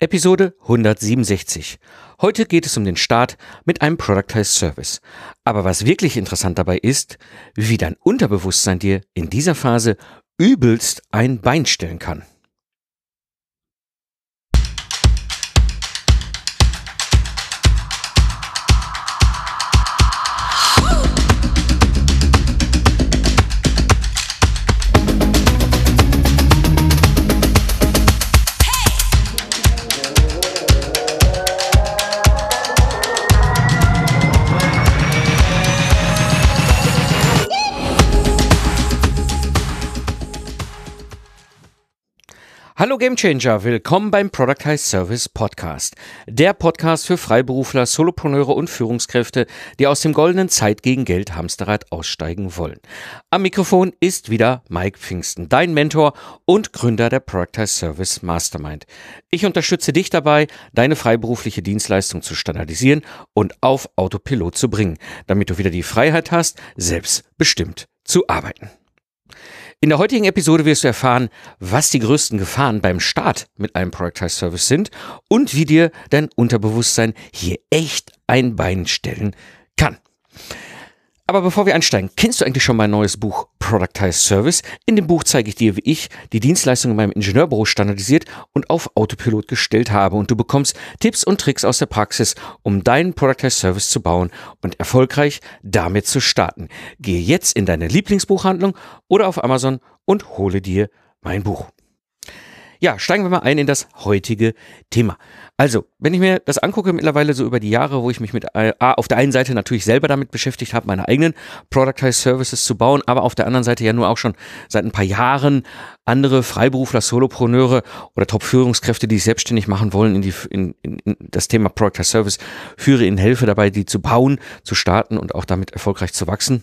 Episode 167. Heute geht es um den Start mit einem Productized Service. Aber was wirklich interessant dabei ist, wie dein Unterbewusstsein dir in dieser Phase übelst ein Bein stellen kann. Hallo Gamechanger, willkommen beim Productize Service Podcast. Der Podcast für Freiberufler, Solopreneure und Führungskräfte, die aus dem goldenen Zeit gegen Geld Hamsterrad aussteigen wollen. Am Mikrofon ist wieder Mike Pfingsten, dein Mentor und Gründer der Productize Service Mastermind. Ich unterstütze dich dabei, deine freiberufliche Dienstleistung zu standardisieren und auf Autopilot zu bringen, damit du wieder die Freiheit hast, selbstbestimmt zu arbeiten. In der heutigen Episode wirst du erfahren, was die größten Gefahren beim Start mit einem Productized Service sind und wie dir dein Unterbewusstsein hier echt ein Bein stellen kann. Aber bevor wir einsteigen, kennst du eigentlich schon mein neues Buch Productized Service? In dem Buch zeige ich dir, wie ich die Dienstleistung in meinem Ingenieurbüro standardisiert und auf Autopilot gestellt habe. Und du bekommst Tipps und Tricks aus der Praxis, um deinen Productized Service zu bauen und erfolgreich damit zu starten. Gehe jetzt in deine Lieblingsbuchhandlung oder auf Amazon und hole dir mein Buch. Ja, steigen wir mal ein in das heutige Thema. Also, wenn ich mir das angucke, mittlerweile so über die Jahre, wo ich mich mit äh, auf der einen Seite natürlich selber damit beschäftigt habe, meine eigenen Productized Services zu bauen, aber auf der anderen Seite ja nur auch schon seit ein paar Jahren andere Freiberufler, Solopreneure oder Top-Führungskräfte, die sich selbstständig machen wollen, in, die, in, in, in das Thema Productized Service führe, ihnen helfe dabei, die zu bauen, zu starten und auch damit erfolgreich zu wachsen.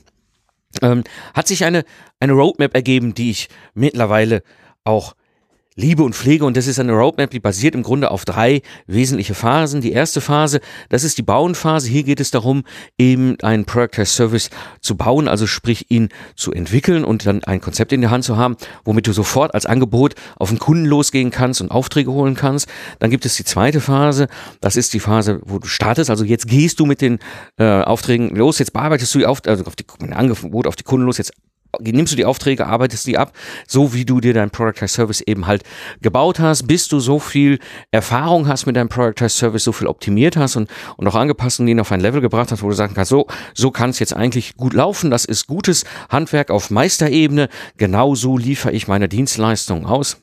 Ähm, hat sich eine, eine Roadmap ergeben, die ich mittlerweile auch Liebe und Pflege und das ist eine Roadmap, die basiert im Grunde auf drei wesentliche Phasen. Die erste Phase, das ist die Bauenphase. Hier geht es darum, eben einen Product as Service zu bauen, also sprich ihn zu entwickeln und dann ein Konzept in der Hand zu haben, womit du sofort als Angebot auf den Kunden losgehen kannst und Aufträge holen kannst. Dann gibt es die zweite Phase, das ist die Phase, wo du startest. Also jetzt gehst du mit den äh, Aufträgen los, jetzt bearbeitest du die Auft also auf die ein Angebot auf die Kunden los, jetzt nimmst du die Aufträge, arbeitest die ab, so wie du dir dein Product Service eben halt gebaut hast, bis du so viel Erfahrung hast mit deinem Product Service, so viel optimiert hast und, und auch angepasst und ihn auf ein Level gebracht hast, wo du sagen kannst, so, so kann es jetzt eigentlich gut laufen, das ist gutes Handwerk auf Meisterebene, genauso liefere ich meine Dienstleistung aus.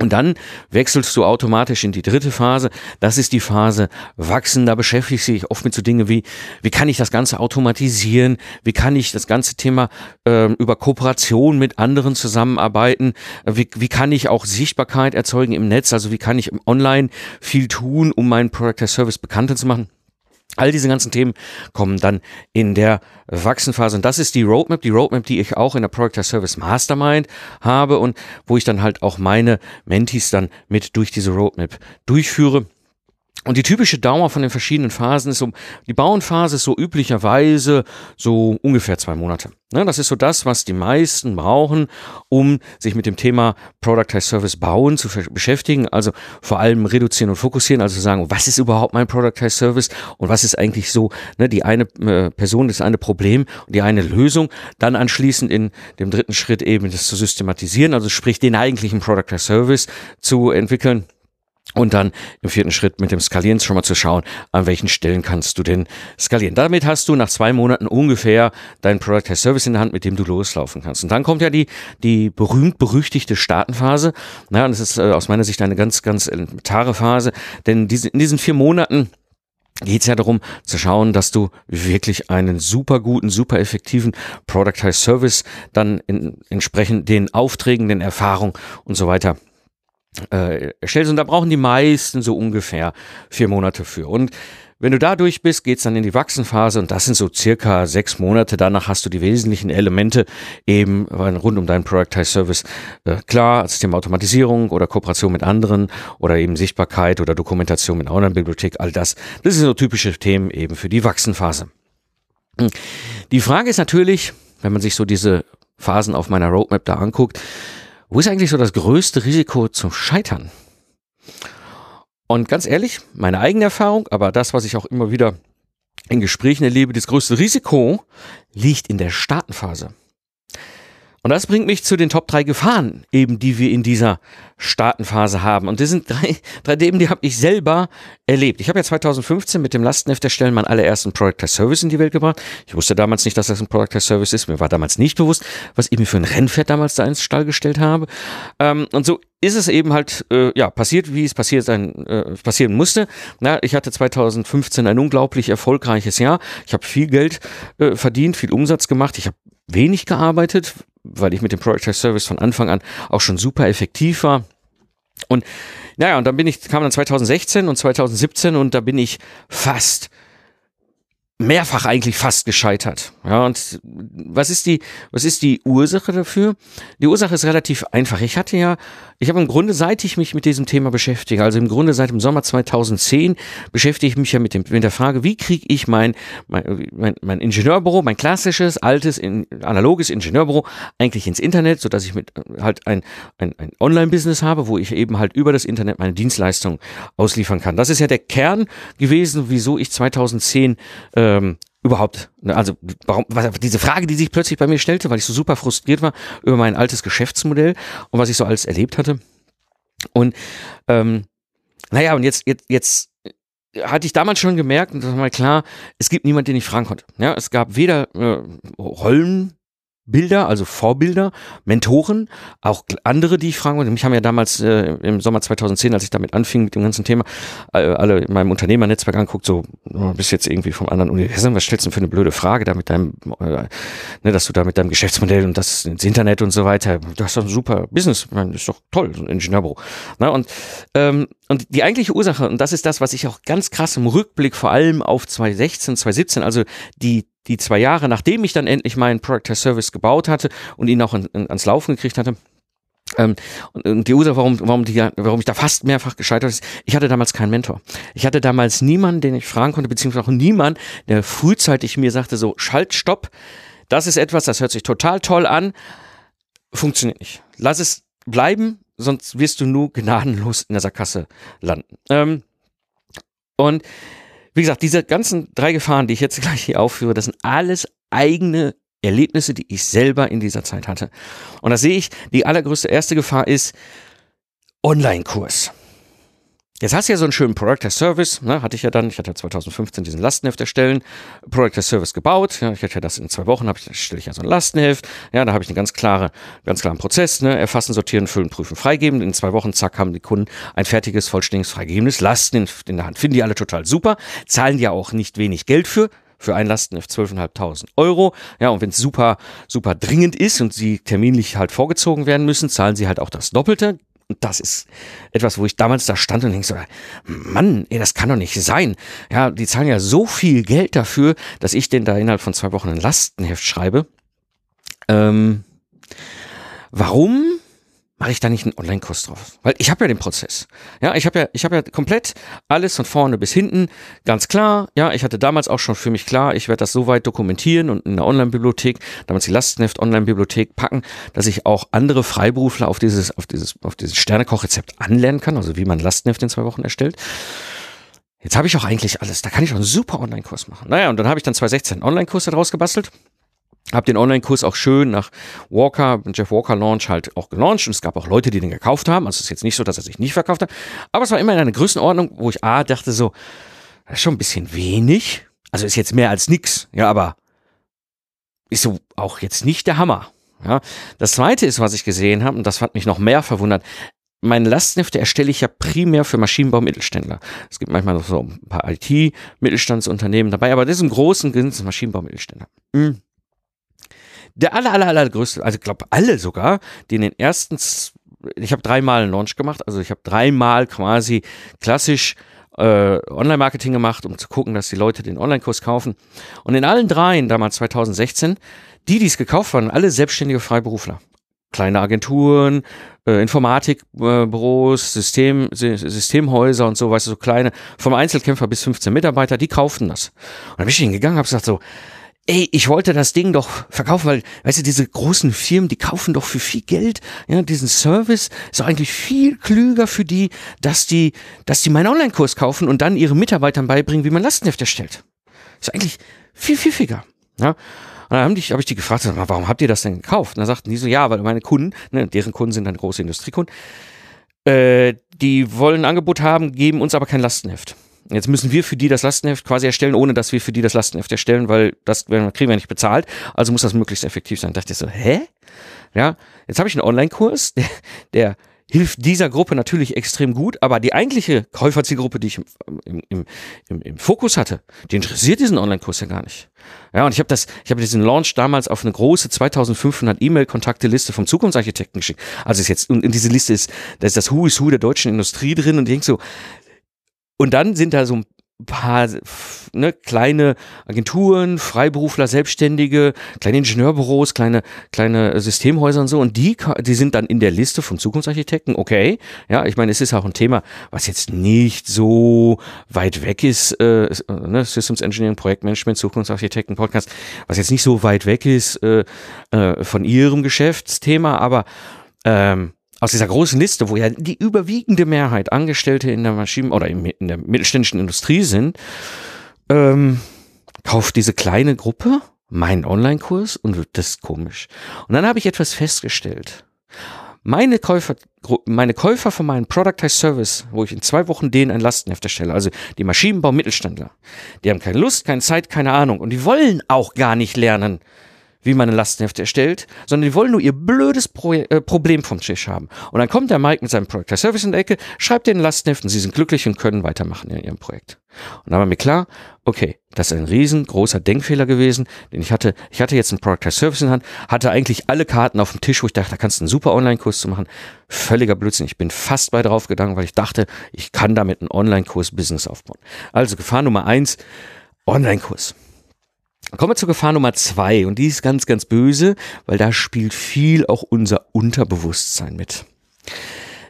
Und dann wechselst du automatisch in die dritte Phase. Das ist die Phase Wachsen. Da beschäftigst du dich oft mit so Dingen wie, wie kann ich das Ganze automatisieren? Wie kann ich das ganze Thema äh, über Kooperation mit anderen zusammenarbeiten? Wie, wie kann ich auch Sichtbarkeit erzeugen im Netz? Also wie kann ich online viel tun, um meinen Product as Service bekannter zu machen? All diese ganzen Themen kommen dann in der Wachsenphase. Und das ist die Roadmap, die Roadmap, die ich auch in der Product as Service Mastermind habe und wo ich dann halt auch meine Mentees dann mit durch diese Roadmap durchführe. Und die typische Dauer von den verschiedenen Phasen ist so, die Bauenphase ist so üblicherweise so ungefähr zwei Monate. Ne, das ist so das, was die meisten brauchen, um sich mit dem Thema Productized Service bauen zu beschäftigen. Also vor allem reduzieren und fokussieren, also sagen, was ist überhaupt mein Productized Service und was ist eigentlich so ne, die eine äh, Person, das eine Problem und die eine Lösung. Dann anschließend in dem dritten Schritt eben das zu systematisieren, also sprich den eigentlichen Productized Service zu entwickeln und dann im vierten Schritt mit dem Skalieren schon mal zu schauen, an welchen Stellen kannst du denn skalieren. Damit hast du nach zwei Monaten ungefähr dein Product as Service in der Hand, mit dem du loslaufen kannst. Und dann kommt ja die, die berühmt-berüchtigte Startenphase. Naja, und das ist äh, aus meiner Sicht eine ganz, ganz elementare Phase, denn diese, in diesen vier Monaten geht es ja darum zu schauen, dass du wirklich einen super guten, super effektiven Productized Service dann in, entsprechend den Aufträgen, den Erfahrungen und so weiter äh, erstellst. Und da brauchen die meisten so ungefähr vier Monate für. Und wenn du da durch bist, geht's dann in die Wachsenphase und das sind so circa sechs Monate. Danach hast du die wesentlichen Elemente eben rund um deinen Productized Service äh, klar, als Thema Automatisierung oder Kooperation mit anderen oder eben Sichtbarkeit oder Dokumentation mit einer Online-Bibliothek, all das. Das sind so typische Themen eben für die Wachsenphase. Hm. Die Frage ist natürlich, wenn man sich so diese Phasen auf meiner Roadmap da anguckt, wo ist eigentlich so das größte Risiko zum Scheitern? Und ganz ehrlich, meine eigene Erfahrung, aber das, was ich auch immer wieder in Gesprächen erlebe, das größte Risiko liegt in der Staatenphase. Und das bringt mich zu den Top 3 Gefahren, eben die wir in dieser Staatenphase haben. Und das sind drei, drei Themen, die habe ich selber erlebt. Ich habe ja 2015 mit dem Lastenheft erstellen meinen allerersten Product as Service in die Welt gebracht. Ich wusste damals nicht, dass das ein Product as Service ist. Mir war damals nicht bewusst, was ich mir für ein Rennpferd damals da ins Stall gestellt habe. Ähm, und so ist es eben halt äh, ja passiert, wie es passiert sein äh, passieren musste. Na, ich hatte 2015 ein unglaublich erfolgreiches Jahr. Ich habe viel Geld äh, verdient, viel Umsatz gemacht. Ich habe wenig gearbeitet, weil ich mit dem Product Service von Anfang an auch schon super effektiv war. Und naja, und dann bin ich, kam dann 2016 und 2017 und da bin ich fast mehrfach eigentlich fast gescheitert. Ja, und was ist die, was ist die Ursache dafür? Die Ursache ist relativ einfach. Ich hatte ja, ich habe im Grunde, seit ich mich mit diesem Thema beschäftige, also im Grunde seit dem Sommer 2010 beschäftige ich mich ja mit, dem, mit der Frage, wie kriege ich mein, mein, mein, mein Ingenieurbüro, mein klassisches, altes, in, analoges Ingenieurbüro eigentlich ins Internet, so dass ich mit halt ein, ein, ein Online-Business habe, wo ich eben halt über das Internet meine Dienstleistungen ausliefern kann. Das ist ja der Kern gewesen, wieso ich 2010 äh, ähm, überhaupt, ne, also warum, was, diese Frage, die sich plötzlich bei mir stellte, weil ich so super frustriert war über mein altes Geschäftsmodell und was ich so alles erlebt hatte. Und ähm, naja, und jetzt, jetzt, jetzt hatte ich damals schon gemerkt, und das war mal klar, es gibt niemanden, den ich fragen konnte. Ja, es gab weder äh, Rollen, Bilder, also Vorbilder, Mentoren, auch andere, die ich fragen wollte. Mich haben ja damals äh, im Sommer 2010, als ich damit anfing mit dem ganzen Thema, äh, alle in meinem Unternehmernetzwerk anguckt, so, du bist jetzt irgendwie vom anderen Universum, was stellst du denn für eine blöde Frage da mit deinem, äh, ne, dass du da mit deinem Geschäftsmodell und das ins Internet und so weiter, du hast doch ein super Business, das ist doch toll, so ein Ingenieurbüro. Na, und, ähm, und die eigentliche Ursache, und das ist das, was ich auch ganz krass im Rückblick vor allem auf 2016, 2017, also die die zwei Jahre, nachdem ich dann endlich meinen Product as Service gebaut hatte und ihn auch in, in, ans Laufen gekriegt hatte, ähm, und die Ursache, warum, warum, die, warum ich da fast mehrfach gescheitert ist, ich hatte damals keinen Mentor. Ich hatte damals niemanden, den ich fragen konnte, beziehungsweise auch niemanden, der frühzeitig mir sagte, so, schalt, stopp, das ist etwas, das hört sich total toll an, funktioniert nicht. Lass es bleiben, sonst wirst du nur gnadenlos in der Sackgasse landen. Ähm, und wie gesagt, diese ganzen drei Gefahren, die ich jetzt gleich hier aufführe, das sind alles eigene Erlebnisse, die ich selber in dieser Zeit hatte. Und da sehe ich, die allergrößte erste Gefahr ist Online-Kurs. Jetzt hast du ja so einen schönen Product as Service, ne, hatte ich ja dann, ich hatte ja 2015 diesen Lastenheft erstellen, Product as Service gebaut, ja, ich hatte ja das in zwei Wochen, habe ich, stelle ich ja so ein Lastenheft, ja, da habe ich einen ganz klare, ganz klaren Prozess, ne, erfassen, sortieren, füllen, prüfen, freigeben, in zwei Wochen, zack, haben die Kunden ein fertiges, vollständiges, freigegebenes Lasten in, in der Hand. Finden die alle total super, zahlen ja auch nicht wenig Geld für, für ein Lastenheft 12.500 Euro. Ja, und wenn es super, super dringend ist und sie terminlich halt vorgezogen werden müssen, zahlen sie halt auch das Doppelte. Und das ist etwas, wo ich damals da stand und denke so, Mann, ey, das kann doch nicht sein. Ja, die zahlen ja so viel Geld dafür, dass ich denn da innerhalb von zwei Wochen ein Lastenheft schreibe. Ähm, warum mache ich da nicht einen Online-Kurs drauf? Weil ich habe ja den Prozess. Ja, ich habe ja, ich habe ja komplett alles von vorne bis hinten ganz klar. Ja, ich hatte damals auch schon für mich klar, ich werde das so weit dokumentieren und in der Online-Bibliothek, damals die Lastenheft Online-Bibliothek packen, dass ich auch andere Freiberufler auf dieses, auf dieses, auf dieses Sternekochrezept anlernen kann, also wie man Lastenheft in zwei Wochen erstellt. Jetzt habe ich auch eigentlich alles. Da kann ich auch einen super Online-Kurs machen. Naja, und dann habe ich dann 2016 einen Online-Kurs daraus gebastelt. Hab den Online-Kurs auch schön nach Walker, Jeff Walker Launch halt auch gelauncht und es gab auch Leute, die den gekauft haben. Also es ist jetzt nicht so, dass er sich nicht verkauft hat. Aber es war immer in einer Größenordnung, wo ich A dachte so, das ist schon ein bisschen wenig. Also ist jetzt mehr als nix. Ja, aber ist so auch jetzt nicht der Hammer. Ja. Das zweite ist, was ich gesehen habe, und das hat mich noch mehr verwundert, meine Lastenhefte erstelle ich ja primär für Maschinenbau-Mittelständler. Es gibt manchmal noch so ein paar IT-Mittelstandsunternehmen dabei, aber das ist im Großen Ganzen Maschinenbau-Mittelständler. Mhm. Der aller, aller, aller größte, also ich glaube alle sogar, die in den ersten, ich habe dreimal einen Launch gemacht, also ich habe dreimal quasi klassisch äh, Online-Marketing gemacht, um zu gucken, dass die Leute den Online-Kurs kaufen. Und in allen dreien, damals 2016, die, die es gekauft waren, alle selbstständige Freiberufler. Kleine Agenturen, äh, Informatikbüros, System, Systemhäuser und so, weißt du, so kleine, vom Einzelkämpfer bis 15 Mitarbeiter, die kauften das. Und dann bin ich hingegangen habe gesagt so, ey, ich wollte das Ding doch verkaufen, weil, weißt du, diese großen Firmen, die kaufen doch für viel Geld, ja, diesen Service ist doch eigentlich viel klüger für die, dass die, dass die meinen Online-Kurs kaufen und dann ihren Mitarbeitern beibringen, wie man Lastenheft erstellt. Ist eigentlich viel, viel fairer, ja. Und dann habe ich, hab ich die gefragt, warum habt ihr das denn gekauft? Und dann sagten die so, ja, weil meine Kunden, ne, deren Kunden sind dann große Industriekunden, äh, die wollen ein Angebot haben, geben uns aber kein Lastenheft. Jetzt müssen wir für die das Lastenheft quasi erstellen, ohne dass wir für die das Lastenheft erstellen, weil das kriegen wir nicht bezahlt. Also muss das möglichst effektiv sein. Da dachte ich so, hä? Ja, jetzt habe ich einen Online-Kurs, der, der hilft dieser Gruppe natürlich extrem gut, aber die eigentliche Käuferzielgruppe, die ich im, im, im, im Fokus hatte, die interessiert diesen Online-Kurs ja gar nicht. Ja, und ich habe das, ich habe diesen Launch damals auf eine große 2500 E-Mail-Kontakte-Liste vom Zukunftsarchitekten geschickt. Also ist jetzt, und in diese Liste ist, da ist das Who is Who der deutschen Industrie drin und ich denke so, und dann sind da so ein paar ne, kleine Agenturen, Freiberufler, Selbstständige, kleine Ingenieurbüros, kleine kleine Systemhäuser und so und die die sind dann in der Liste von Zukunftsarchitekten. Okay, ja, ich meine, es ist auch ein Thema, was jetzt nicht so weit weg ist, äh, ne, Systems Engineering, Projektmanagement, Zukunftsarchitekten Podcast, was jetzt nicht so weit weg ist äh, äh, von ihrem Geschäftsthema, aber ähm, aus dieser großen Liste, wo ja die überwiegende Mehrheit Angestellte in der Maschinen- oder in der mittelständischen Industrie sind, ähm, kauft diese kleine Gruppe meinen Online-Kurs und das ist komisch. Und dann habe ich etwas festgestellt. Meine Käufer, meine Käufer von meinem Productized Service, wo ich in zwei Wochen denen ein Lastenheft erstelle, also die Maschinenbau-Mittelständler, die haben keine Lust, keine Zeit, keine Ahnung und die wollen auch gar nicht lernen, wie man ein Lastenheft erstellt, sondern die wollen nur ihr blödes Pro äh, Problem vom Tisch haben. Und dann kommt der Mike mit seinem Projekt Service in der Ecke, schreibt den Lastenheft und sie sind glücklich und können weitermachen in ihrem Projekt. Und dann war mir klar, okay, das ist ein riesengroßer Denkfehler gewesen, denn ich hatte, ich hatte jetzt einen Product Service in Hand, hatte eigentlich alle Karten auf dem Tisch, wo ich dachte, da kannst du einen super Online-Kurs zu machen. Völliger Blödsinn. Ich bin fast bei drauf gegangen, weil ich dachte, ich kann damit einen Online-Kurs-Business aufbauen. Also Gefahr Nummer eins, Online-Kurs. Kommen wir zur Gefahr Nummer zwei und die ist ganz, ganz böse, weil da spielt viel auch unser Unterbewusstsein mit.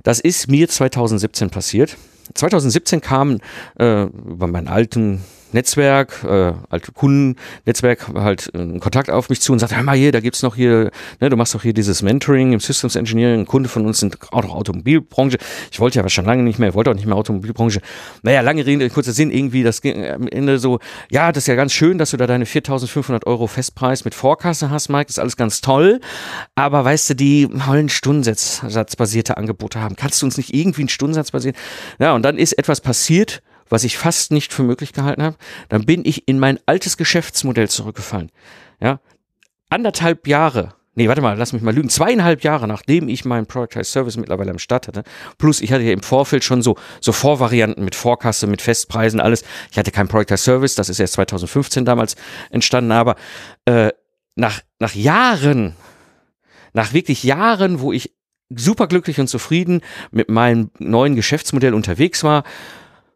Das ist mir 2017 passiert. 2017 kam äh, über meinen alten Netzwerk, äh, alte Kundennetzwerk halt äh, Kontakt auf mich zu und sagt, hör mal hier, da gibt's noch hier, ne, du machst doch hier dieses Mentoring im Systems Engineering, ein Kunde von uns sind auch noch Automobilbranche. Ich wollte ja schon lange nicht mehr, wollte auch nicht mehr Automobilbranche. Naja, lange Rede, kurzer Sinn, irgendwie, das ging am Ende so, ja, das ist ja ganz schön, dass du da deine 4.500 Euro Festpreis mit Vorkasse hast, Mike, das ist alles ganz toll, aber weißt du, die wollen Stundensatzbasierte Angebote haben. Kannst du uns nicht irgendwie einen Stundensatz basieren? Ja, und dann ist etwas passiert, was ich fast nicht für möglich gehalten habe, dann bin ich in mein altes Geschäftsmodell zurückgefallen. Ja, anderthalb Jahre nee, warte mal, lass mich mal lügen, zweieinhalb Jahre nachdem ich meinen Productized Service mittlerweile am Start hatte, plus ich hatte ja im Vorfeld schon so, so Vorvarianten mit Vorkasse, mit Festpreisen, alles. Ich hatte keinen Productized Service, das ist erst 2015 damals entstanden, aber äh, nach, nach Jahren, nach wirklich Jahren, wo ich super glücklich und zufrieden mit meinem neuen Geschäftsmodell unterwegs war,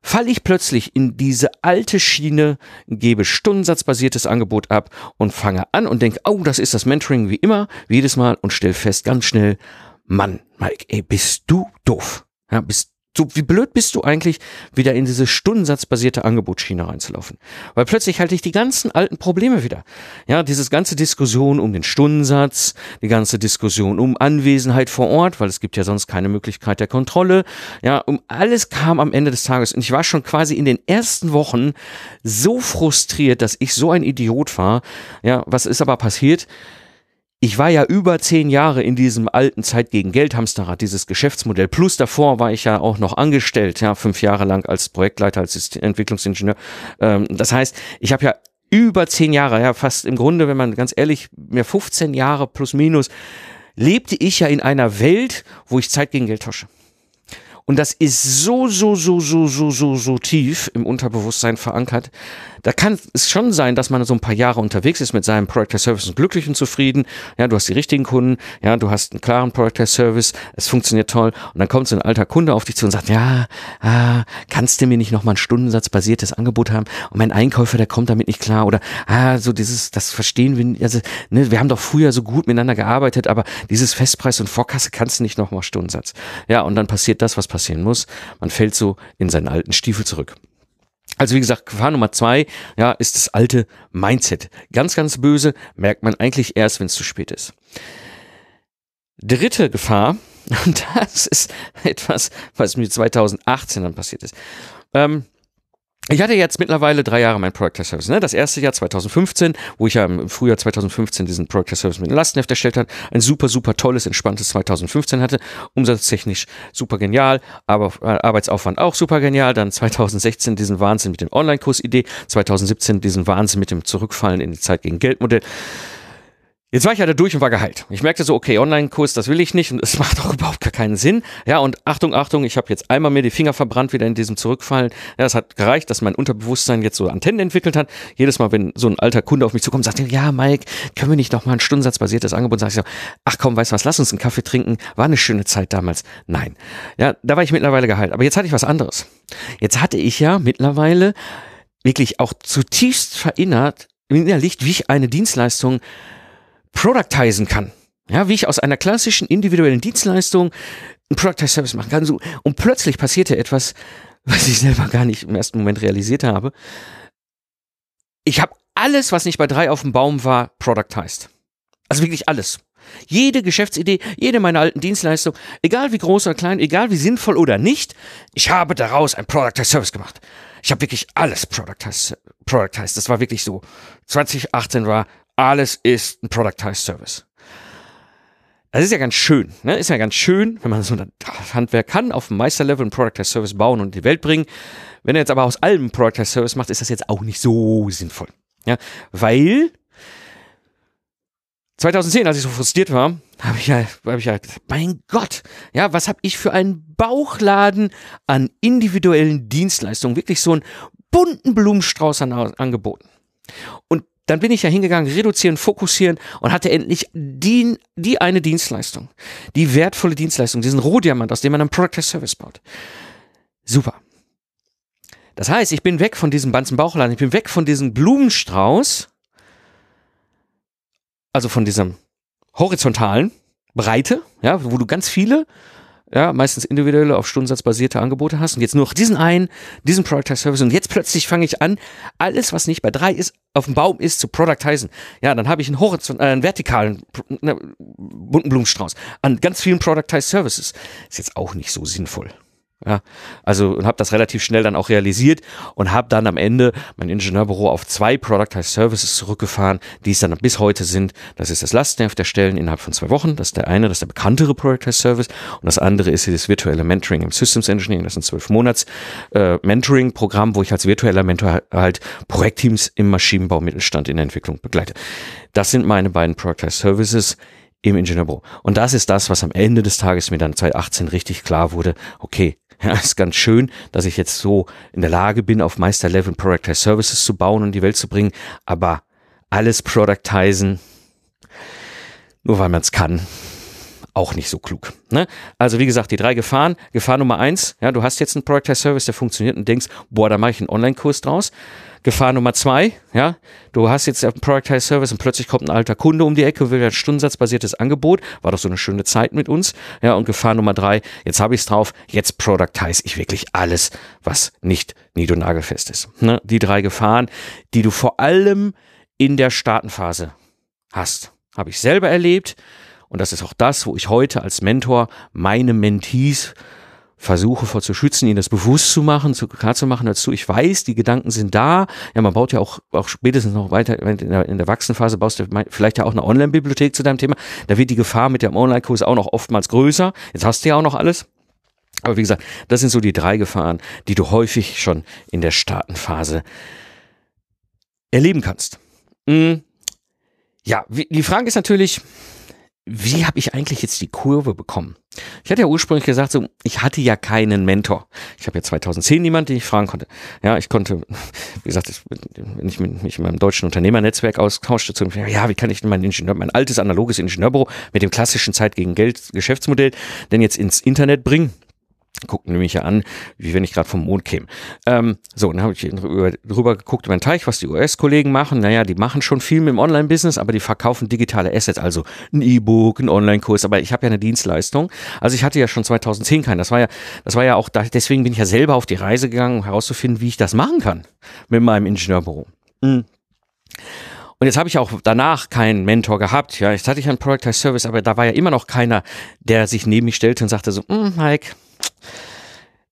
falle ich plötzlich in diese alte Schiene, gebe stundensatzbasiertes Angebot ab und fange an und denke, oh, das ist das Mentoring wie immer, wie jedes Mal und stell fest ganz schnell, Mann, Mike, ey, bist du doof. Ja, bist so, wie blöd bist du eigentlich, wieder in diese stundensatzbasierte Angebotsschiene reinzulaufen? Weil plötzlich halte ich die ganzen alten Probleme wieder. Ja, dieses ganze Diskussion um den Stundensatz, die ganze Diskussion um Anwesenheit vor Ort, weil es gibt ja sonst keine Möglichkeit der Kontrolle. Ja, um alles kam am Ende des Tages. Und ich war schon quasi in den ersten Wochen so frustriert, dass ich so ein Idiot war. Ja, was ist aber passiert? Ich war ja über zehn Jahre in diesem alten Zeit gegen Geld Hamsterrad, dieses Geschäftsmodell. Plus davor war ich ja auch noch angestellt, ja, fünf Jahre lang als Projektleiter, als Entwicklungsingenieur. Ähm, das heißt, ich habe ja über zehn Jahre, ja, fast im Grunde, wenn man ganz ehrlich, mehr 15 Jahre plus minus, lebte ich ja in einer Welt, wo ich Zeit gegen Geld tausche. Und das ist so, so, so, so, so, so, so tief im Unterbewusstsein verankert. Da kann es schon sein, dass man so ein paar Jahre unterwegs ist mit seinem Product Service und glücklich und zufrieden. Ja, du hast die richtigen Kunden. Ja, du hast einen klaren Product Service. Es funktioniert toll. Und dann kommt so ein alter Kunde auf dich zu und sagt, ja, ah, kannst du mir nicht nochmal ein stundensatzbasiertes Angebot haben? Und mein Einkäufer, der kommt damit nicht klar. Oder, ah, so dieses, das verstehen wir, also, ne, wir haben doch früher so gut miteinander gearbeitet, aber dieses Festpreis und Vorkasse kannst du nicht nochmal Stundensatz. Ja, und dann passiert das, was passieren muss. Man fällt so in seinen alten Stiefel zurück. Also wie gesagt, Gefahr Nummer zwei, ja, ist das alte Mindset. Ganz, ganz böse, merkt man eigentlich erst, wenn es zu spät ist. Dritte Gefahr, und das ist etwas, was mir 2018 dann passiert ist. Ähm, ich hatte jetzt mittlerweile drei Jahre mein Product Service. Ne? Das erste Jahr 2015, wo ich ja im Frühjahr 2015 diesen Product Service mit dem Lastenheft erstellt habe, ein super, super tolles, entspanntes 2015 hatte. Umsatztechnisch super genial, aber äh, Arbeitsaufwand auch super genial. Dann 2016 diesen Wahnsinn mit dem Online-Kurs-Idee, 2017 diesen Wahnsinn mit dem Zurückfallen in die Zeit gegen Geldmodell. Jetzt war ich ja da durch und war geheilt. Ich merkte so, okay, Online-Kurs, das will ich nicht und es macht auch überhaupt gar keinen Sinn. Ja, und Achtung, Achtung, ich habe jetzt einmal mir die Finger verbrannt wieder in diesem Zurückfallen. Ja, es hat gereicht, dass mein Unterbewusstsein jetzt so Antennen entwickelt hat. Jedes Mal, wenn so ein alter Kunde auf mich zukommt, sagt er, ja, Mike, können wir nicht noch mal ein stundensatzbasiertes Angebot? Sag ich so, ach komm, weißt du was, lass uns einen Kaffee trinken. War eine schöne Zeit damals. Nein. Ja, da war ich mittlerweile geheilt. Aber jetzt hatte ich was anderes. Jetzt hatte ich ja mittlerweile wirklich auch zutiefst verinnert, innerlich, wie ich eine Dienstleistung productizen kann. Ja, wie ich aus einer klassischen individuellen Dienstleistung einen Productize Service machen kann. Und plötzlich passierte etwas, was ich selber gar nicht im ersten Moment realisiert habe. Ich habe alles, was nicht bei drei auf dem Baum war, productized. Also wirklich alles. Jede Geschäftsidee, jede meiner alten Dienstleistungen, egal wie groß oder klein, egal wie sinnvoll oder nicht, ich habe daraus ein Productized Service gemacht. Ich habe wirklich alles productized, productized. Das war wirklich so. 2018 war alles ist ein Productized Service. Das ist ja ganz schön, ne? Ist ja ganz schön, wenn man so ein Handwerk kann, auf dem Meisterlevel ein Productized Service bauen und in die Welt bringen. Wenn er jetzt aber aus allem ein Productized Service macht, ist das jetzt auch nicht so sinnvoll. Ja, weil 2010, als ich so frustriert war, habe ich ja, habe ich ja gesagt, mein Gott, ja, was habe ich für einen Bauchladen an individuellen Dienstleistungen, wirklich so einen bunten Blumenstrauß an Angeboten. Und dann bin ich ja hingegangen, reduzieren, fokussieren und hatte endlich die, die eine Dienstleistung, die wertvolle Dienstleistung, diesen Rohdiamant, aus dem man einen Product as Service baut. Super. Das heißt, ich bin weg von diesem Banzen Bauchladen, ich bin weg von diesem Blumenstrauß, also von diesem horizontalen Breite, ja, wo du ganz viele ja, meistens individuelle, auf Stundensatz basierte Angebote hast und jetzt nur noch diesen einen, diesen Productize Service und jetzt plötzlich fange ich an, alles, was nicht bei drei ist, auf dem Baum ist, zu productizen. Ja, dann habe ich einen horizont, äh, einen vertikalen, ne, bunten Blumenstrauß an ganz vielen Productize Services. Ist jetzt auch nicht so sinnvoll. Ja, also und habe das relativ schnell dann auch realisiert und habe dann am Ende mein Ingenieurbüro auf zwei Productized Services zurückgefahren, die es dann bis heute sind. Das ist das Lastenheft erstellen innerhalb von zwei Wochen. Das ist der eine, das ist der bekanntere Productized Service und das andere ist das virtuelle Mentoring im Systems Engineering. Das ist ein zwölf Monats äh, Mentoring-Programm, wo ich als virtueller Mentor halt Projektteams im Maschinenbau Mittelstand in der Entwicklung begleite. Das sind meine beiden Productized Services im Ingenieurbüro. Und das ist das, was am Ende des Tages mir dann 2018 richtig klar wurde. Okay, ja, ist ganz schön, dass ich jetzt so in der Lage bin, auf Meister-Level Productized Services zu bauen und die Welt zu bringen, aber alles productizen, nur weil man es kann, auch nicht so klug. Ne? Also wie gesagt, die drei Gefahren. Gefahr Nummer eins, ja, du hast jetzt einen Productized Service, der funktioniert und denkst, boah, da mache ich einen Online-Kurs draus. Gefahr Nummer zwei, ja, du hast jetzt einen Productized Service und plötzlich kommt ein alter Kunde um die Ecke und will ein stundensatzbasiertes Angebot, war doch so eine schöne Zeit mit uns, ja, und Gefahr Nummer drei, jetzt habe ich es drauf, jetzt productize ich wirklich alles, was nicht nied- und nagelfest ist. Ne? Die drei Gefahren, die du vor allem in der Startenphase hast, habe ich selber erlebt und das ist auch das, wo ich heute als Mentor meine Mentees versuche vor zu schützen, ihnen das bewusst zu machen, zu klar zu machen dazu. Ich weiß, die Gedanken sind da. Ja, man baut ja auch, auch spätestens noch weiter in der, in der Wachsenphase baust du vielleicht ja auch eine Online-Bibliothek zu deinem Thema. Da wird die Gefahr mit dem Online-Kurs auch noch oftmals größer. Jetzt hast du ja auch noch alles. Aber wie gesagt, das sind so die drei Gefahren, die du häufig schon in der Startenphase erleben kannst. Hm. Ja, die Frage ist natürlich, wie habe ich eigentlich jetzt die Kurve bekommen? Ich hatte ja ursprünglich gesagt, so, ich hatte ja keinen Mentor. Ich habe ja 2010 niemanden, den ich fragen konnte. Ja, ich konnte, wie gesagt, wenn ich mich in meinem deutschen Unternehmernetzwerk austauschte, zu, ja, wie kann ich denn mein Ingenieur, mein altes analoges Ingenieurbüro mit dem klassischen Zeit gegen Geld Geschäftsmodell denn jetzt ins Internet bringen? Guckten mich ja an, wie wenn ich gerade vom Mond käme. Ähm, so, dann habe ich drüber, drüber geguckt über den Teich, was die US-Kollegen machen. Naja, die machen schon viel mit dem Online-Business, aber die verkaufen digitale Assets, also ein E-Book, ein Online-Kurs. Aber ich habe ja eine Dienstleistung. Also ich hatte ja schon 2010 keinen. Das war ja, das war ja auch, da, deswegen bin ich ja selber auf die Reise gegangen, um herauszufinden, wie ich das machen kann mit meinem Ingenieurbüro. Mhm. Und jetzt habe ich auch danach keinen Mentor gehabt. Ja, jetzt hatte ich einen Productized Service, aber da war ja immer noch keiner, der sich neben mich stellte und sagte so, mm, Mike,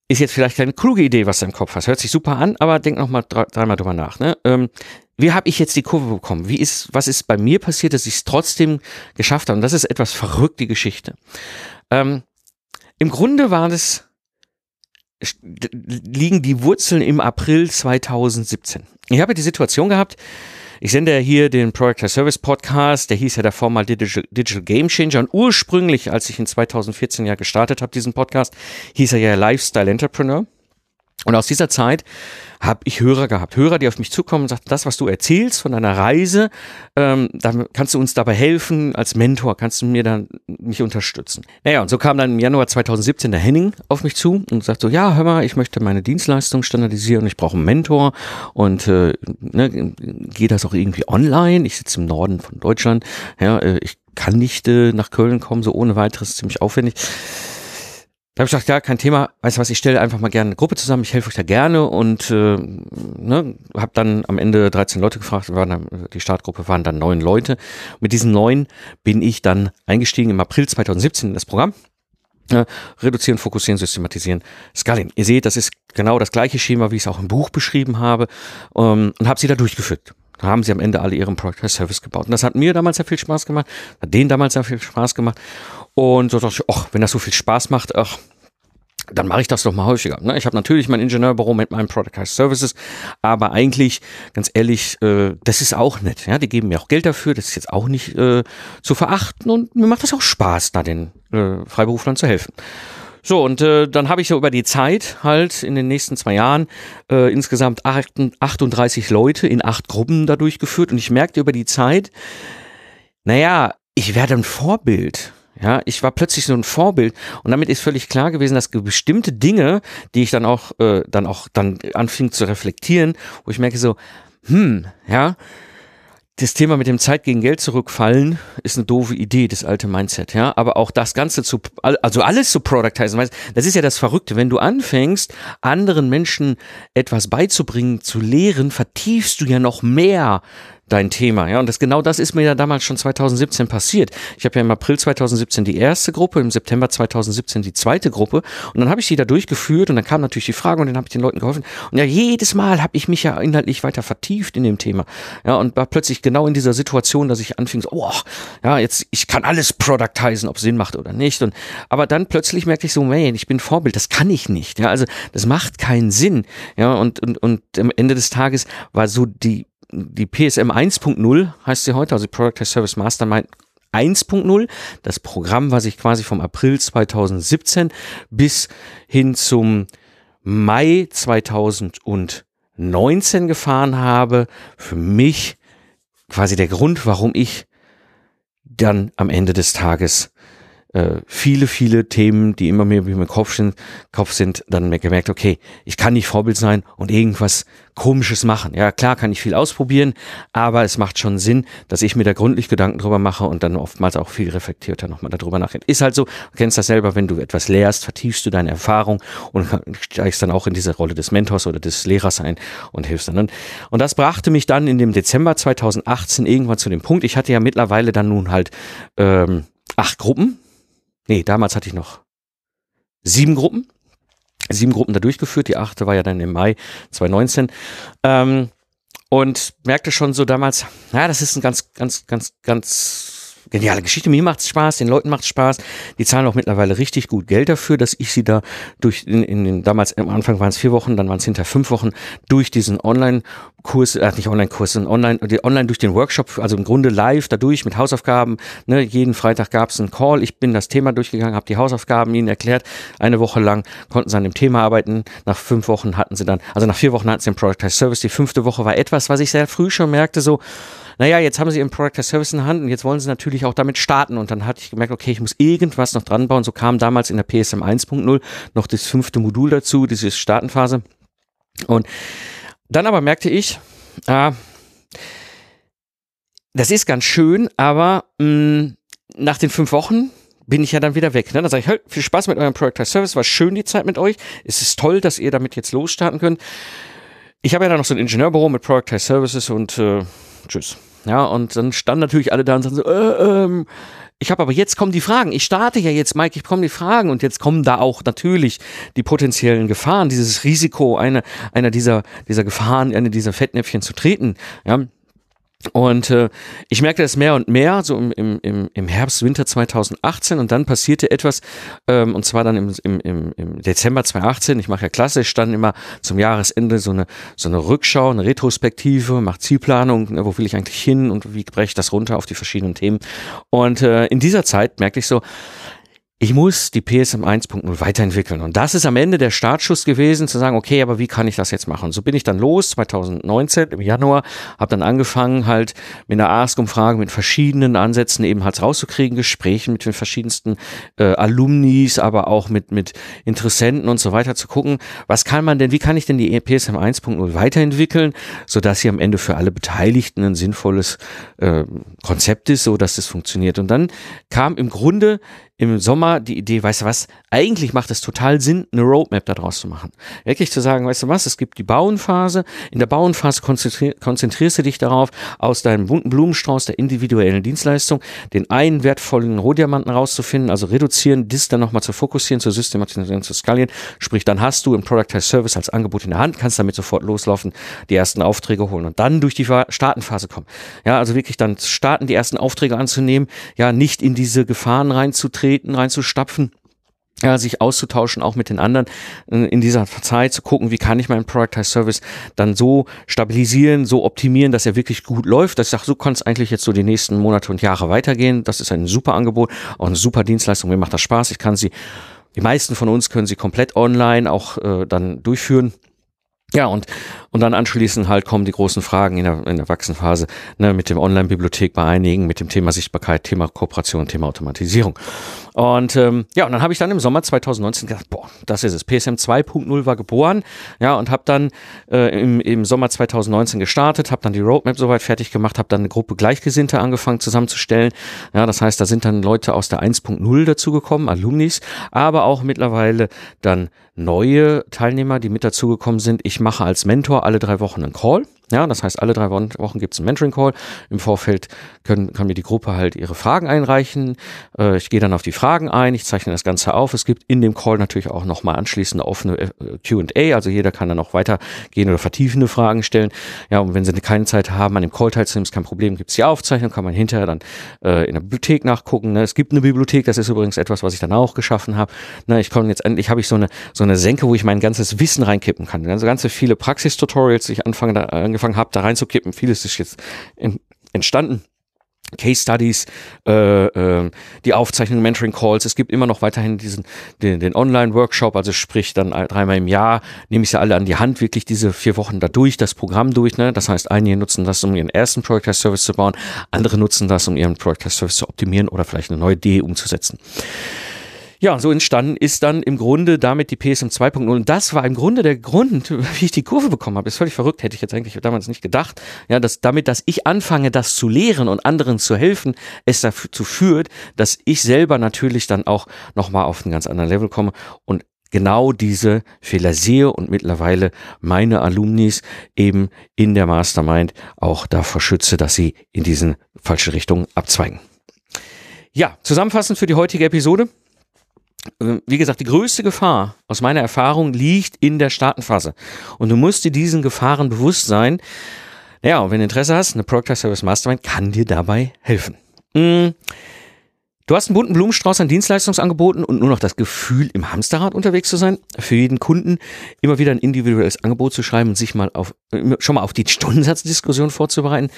ist jetzt vielleicht keine kluge Idee, was du im Kopf hast. Hört sich super an, aber denk noch mal dreimal drüber nach. Ne? Ähm, wie habe ich jetzt die Kurve bekommen? Wie ist, was ist bei mir passiert, dass ich es trotzdem geschafft habe? Und das ist etwas verrückte Geschichte. Ähm, Im Grunde war das liegen die Wurzeln im April 2017. Ich habe die Situation gehabt, ich sende ja hier den Product Service Podcast, der hieß ja davor mal Digital, Digital Game Changer und ursprünglich, als ich in 2014 ja gestartet habe, diesen Podcast, hieß er ja Lifestyle Entrepreneur. Und aus dieser Zeit habe ich Hörer gehabt. Hörer, die auf mich zukommen und sagen, das, was du erzählst von deiner Reise, ähm, da kannst du uns dabei helfen. Als Mentor kannst du mir dann mich unterstützen. Naja, und so kam dann im Januar 2017 der Henning auf mich zu und sagt so, ja, hör mal, ich möchte meine Dienstleistung standardisieren, ich brauche einen Mentor und äh, ne, geht das auch irgendwie online? Ich sitze im Norden von Deutschland, ja, äh, ich kann nicht äh, nach Köln kommen, so ohne weiteres, ziemlich aufwendig. Da habe ich gesagt, ja, kein Thema. Weißt du was, ich stelle einfach mal gerne eine Gruppe zusammen, ich helfe euch da gerne und äh, ne, habe dann am Ende 13 Leute gefragt, waren dann, die Startgruppe waren dann neun Leute. Mit diesen neun bin ich dann eingestiegen im April 2017 in das Programm. Äh, reduzieren, fokussieren, systematisieren, Scaling. Ihr seht, das ist genau das gleiche Schema, wie ich es auch im Buch beschrieben habe ähm, und habe sie da durchgeführt. Da haben sie am Ende alle ihren Product Service gebaut. Und das hat mir damals sehr viel Spaß gemacht, hat denen damals sehr viel Spaß gemacht. Und so dachte ich, ach, wenn das so viel Spaß macht, ach, dann mache ich das doch mal häufiger. Ne? Ich habe natürlich mein Ingenieurbüro mit meinen Productized Services, aber eigentlich, ganz ehrlich, äh, das ist auch nett. Ja? Die geben mir auch Geld dafür, das ist jetzt auch nicht äh, zu verachten und mir macht das auch Spaß, da den äh, Freiberuflern zu helfen. So, und äh, dann habe ich so über die Zeit halt in den nächsten zwei Jahren äh, insgesamt 38 Leute in acht Gruppen da durchgeführt und ich merkte über die Zeit, naja, ich werde ein Vorbild. Ja, ich war plötzlich so ein Vorbild und damit ist völlig klar gewesen, dass bestimmte Dinge, die ich dann auch äh, dann auch dann anfing zu reflektieren, wo ich merke so, hm, ja, das Thema mit dem Zeit gegen Geld zurückfallen ist eine doofe Idee, das alte Mindset, ja. Aber auch das Ganze zu, also alles zu productizen, weißt, das ist ja das Verrückte. Wenn du anfängst, anderen Menschen etwas beizubringen, zu lehren, vertiefst du ja noch mehr dein Thema. Ja, und das genau das ist mir ja damals schon 2017 passiert. Ich habe ja im April 2017 die erste Gruppe, im September 2017 die zweite Gruppe und dann habe ich die da durchgeführt und dann kam natürlich die Frage und dann habe ich den Leuten geholfen. Und ja, jedes Mal habe ich mich ja inhaltlich weiter vertieft in dem Thema. Ja, und war plötzlich genau in dieser Situation, dass ich anfing, so, oh, ja, jetzt, ich kann alles productizen, ob es Sinn macht oder nicht. Und aber dann plötzlich merkte ich so, man, ich bin Vorbild, das kann ich nicht. Ja, also das macht keinen Sinn. Ja, und, und, und am Ende des Tages war so die die PSM 1.0 heißt sie heute, also Product Service Mastermind 1.0, das Programm, was ich quasi vom April 2017 bis hin zum Mai 2019 gefahren habe, für mich quasi der Grund, warum ich dann am Ende des Tages äh, viele, viele Themen, die immer mehr wie im Kopf sind, Kopf sind, dann gemerkt, okay, ich kann nicht Vorbild sein und irgendwas Komisches machen. Ja, klar kann ich viel ausprobieren, aber es macht schon Sinn, dass ich mir da gründlich Gedanken drüber mache und dann oftmals auch viel reflektierter nochmal darüber nachdenke. Ist halt so, du kennst das selber, wenn du etwas lehrst, vertiefst du deine Erfahrung und steigst dann auch in diese Rolle des Mentors oder des Lehrers ein und hilfst dann. Und das brachte mich dann in dem Dezember 2018 irgendwann zu dem Punkt, ich hatte ja mittlerweile dann nun halt ähm, acht Gruppen, nee, damals hatte ich noch sieben Gruppen, sieben Gruppen da durchgeführt. Die achte war ja dann im Mai 2019. Ähm, und merkte schon so damals, ja, das ist ein ganz, ganz, ganz, ganz geniale Geschichte. Mir macht's Spaß, den Leuten macht's Spaß. Die zahlen auch mittlerweile richtig gut Geld dafür, dass ich sie da durch in, in den damals am Anfang waren es vier Wochen, dann waren es hinter fünf Wochen durch diesen Online-Kurs, äh, nicht Online-Kurs, sondern online, die online durch den Workshop, also im Grunde live dadurch mit Hausaufgaben. Ne, jeden Freitag gab's einen Call. Ich bin das Thema durchgegangen, habe die Hausaufgaben ihnen erklärt. Eine Woche lang konnten sie an dem Thema arbeiten. Nach fünf Wochen hatten sie dann, also nach vier Wochen hatten sie den Productized Service. Die fünfte Woche war etwas, was ich sehr früh schon merkte, so naja, jetzt haben sie ihren Product as Service in Hand und jetzt wollen sie natürlich auch damit starten. Und dann hatte ich gemerkt, okay, ich muss irgendwas noch dran bauen. So kam damals in der PSM 1.0 noch das fünfte Modul dazu, diese Startenphase. Und dann aber merkte ich, ah, das ist ganz schön, aber mh, mm, nach den fünf Wochen bin ich ja dann wieder weg. Ne? Dann sage ich, hey, viel Spaß mit eurem Product as Service, war schön die Zeit mit euch. Es ist toll, dass ihr damit jetzt losstarten könnt. Ich habe ja dann noch so ein Ingenieurbüro mit Product as Services und äh, tschüss. Ja, und dann standen natürlich alle da und sagten so, äh, ähm, ich habe aber jetzt kommen die Fragen. Ich starte ja jetzt, Mike, ich komme die Fragen und jetzt kommen da auch natürlich die potenziellen Gefahren, dieses Risiko, eine, einer dieser, dieser Gefahren, eine dieser Fettnäpfchen zu treten. Ja, und äh, ich merkte das mehr und mehr, so im, im, im Herbst, Winter 2018. Und dann passierte etwas, ähm, und zwar dann im, im, im Dezember 2018. Ich mache ja klassisch dann immer zum Jahresende so eine, so eine Rückschau, eine Retrospektive, mache Zielplanung, ne, wo will ich eigentlich hin und wie breche ich das runter auf die verschiedenen Themen. Und äh, in dieser Zeit merkte ich so, ich muss die PSM 1.0 weiterentwickeln. Und das ist am Ende der Startschuss gewesen, zu sagen, okay, aber wie kann ich das jetzt machen? So bin ich dann los, 2019 im Januar, habe dann angefangen halt mit einer Ask-Umfrage mit verschiedenen Ansätzen eben halt rauszukriegen, Gesprächen mit den verschiedensten äh, Alumnis, aber auch mit, mit Interessenten und so weiter zu gucken, was kann man denn, wie kann ich denn die PSM 1.0 weiterentwickeln, sodass sie am Ende für alle Beteiligten ein sinnvolles äh, Konzept ist, so dass es funktioniert. Und dann kam im Grunde im Sommer die Idee, weißt du was, eigentlich macht es total Sinn, eine Roadmap daraus zu machen. Wirklich zu sagen, weißt du was, es gibt die Bauenphase, in der Bauenphase konzentrier konzentrierst du dich darauf, aus deinem bunten Blumenstrauß der individuellen Dienstleistung den einen wertvollen Rohdiamanten rauszufinden, also reduzieren, das dann nochmal zu fokussieren, zu systematisieren, zu skalieren. Sprich, dann hast du ein Productized Service als Angebot in der Hand, kannst damit sofort loslaufen, die ersten Aufträge holen und dann durch die Startenphase kommen. Ja, also wirklich dann starten, die ersten Aufträge anzunehmen, ja, nicht in diese Gefahren reinzutreten, reinzutreten, reinzustapfen. Ja, sich auszutauschen, auch mit den anderen äh, in dieser Zeit zu gucken, wie kann ich meinen Productized Service dann so stabilisieren, so optimieren, dass er wirklich gut läuft. Dass ich sage, so kann es eigentlich jetzt so die nächsten Monate und Jahre weitergehen. Das ist ein super Angebot, auch eine super Dienstleistung. Mir macht das Spaß. Ich kann sie, die meisten von uns können sie komplett online auch äh, dann durchführen. Ja, und, und dann anschließend halt kommen die großen Fragen in der, in der Wachsenphase ne, mit dem Online-Bibliothek bei einigen, mit dem Thema Sichtbarkeit, Thema Kooperation, Thema Automatisierung. Und ähm, ja, und dann habe ich dann im Sommer 2019 gedacht, boah, das ist es. PSM 2.0 war geboren, ja, und habe dann äh, im, im Sommer 2019 gestartet, habe dann die Roadmap soweit fertig gemacht, habe dann eine Gruppe Gleichgesinnter angefangen zusammenzustellen. Ja, das heißt, da sind dann Leute aus der 1.0 dazugekommen, Alumnis, aber auch mittlerweile dann neue Teilnehmer, die mit dazugekommen sind. Ich mache als Mentor alle drei Wochen einen Call. Ja, das heißt, alle drei Wochen gibt es einen Mentoring-Call. Im Vorfeld können, kann mir die Gruppe halt ihre Fragen einreichen. Äh, ich gehe dann auf die Fragen ein, ich zeichne das Ganze auf. Es gibt in dem Call natürlich auch nochmal anschließend offene äh, QA, also jeder kann dann auch weitergehen oder vertiefende Fragen stellen. Ja, und wenn Sie keine Zeit haben, an dem Call teilzunehmen, ist kein Problem, gibt es die Aufzeichnung, kann man hinterher dann äh, in der Bibliothek nachgucken. Ne? Es gibt eine Bibliothek, das ist übrigens etwas, was ich dann auch geschaffen habe. Ne, ich komme jetzt endlich, habe ich so eine, so eine Senke, wo ich mein ganzes Wissen reinkippen kann. Also ganze viele Praxistutorials, die ich anfange da, angefangen habe, da reinzukippen. Vieles ist jetzt in, entstanden. Case Studies, äh, äh, die Aufzeichnung, Mentoring Calls. Es gibt immer noch weiterhin diesen den, den Online-Workshop, also sprich dann dreimal im Jahr nehme ich sie alle an die Hand, wirklich diese vier Wochen da durch, das Programm durch. Ne? Das heißt, einige nutzen das, um ihren ersten Project Service zu bauen, andere nutzen das, um ihren Project Service zu optimieren oder vielleicht eine neue Idee umzusetzen. Ja, so entstanden ist dann im Grunde damit die PSM 2.0. Und das war im Grunde der Grund, wie ich die Kurve bekommen habe. Ist völlig verrückt, hätte ich jetzt eigentlich damals nicht gedacht. Ja, dass damit, dass ich anfange, das zu lehren und anderen zu helfen, es dazu führt, dass ich selber natürlich dann auch nochmal auf einen ganz anderen Level komme und genau diese Fehler sehe und mittlerweile meine Alumnis eben in der Mastermind auch davor schütze, dass sie in diesen falsche Richtung abzweigen. Ja, zusammenfassend für die heutige Episode. Ähm, wie gesagt, die größte Gefahr aus meiner Erfahrung liegt in der Startenphase. Und du musst dir diesen Gefahren bewusst sein. Ja, und wenn du Interesse hast, eine Product Service Mastermind kann dir dabei helfen. Mm. Du hast einen bunten Blumenstrauß an Dienstleistungsangeboten und nur noch das Gefühl, im Hamsterrad unterwegs zu sein. Für jeden Kunden immer wieder ein individuelles Angebot zu schreiben und sich mal auf, schon mal auf die Stundensatzdiskussion vorzubereiten.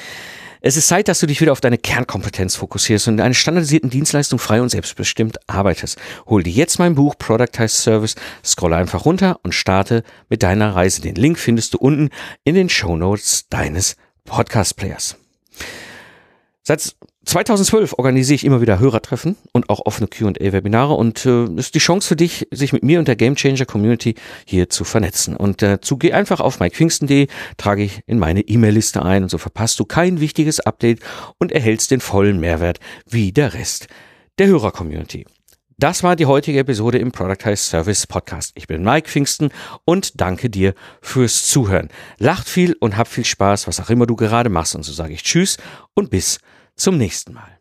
Es ist Zeit, dass du dich wieder auf deine Kernkompetenz fokussierst und in einer standardisierten Dienstleistung frei und selbstbestimmt arbeitest. Hol dir jetzt mein Buch Productized Service, scrolle einfach runter und starte mit deiner Reise. Den Link findest du unten in den Show Notes deines Podcast-Players. Seit 2012 organisiere ich immer wieder Hörertreffen und auch offene Q&A-Webinare und äh, ist die Chance für dich, sich mit mir und der Gamechanger Community hier zu vernetzen. Und dazu geh einfach auf mikepfingsten.de, trage ich in meine E-Mail-Liste ein und so verpasst du kein wichtiges Update und erhältst den vollen Mehrwert wie der Rest der Hörer-Community. Das war die heutige Episode im Productize Service Podcast. Ich bin Mike Pfingsten und danke dir fürs Zuhören. Lacht viel und hab viel Spaß, was auch immer du gerade machst. Und so sage ich Tschüss und bis zum nächsten Mal.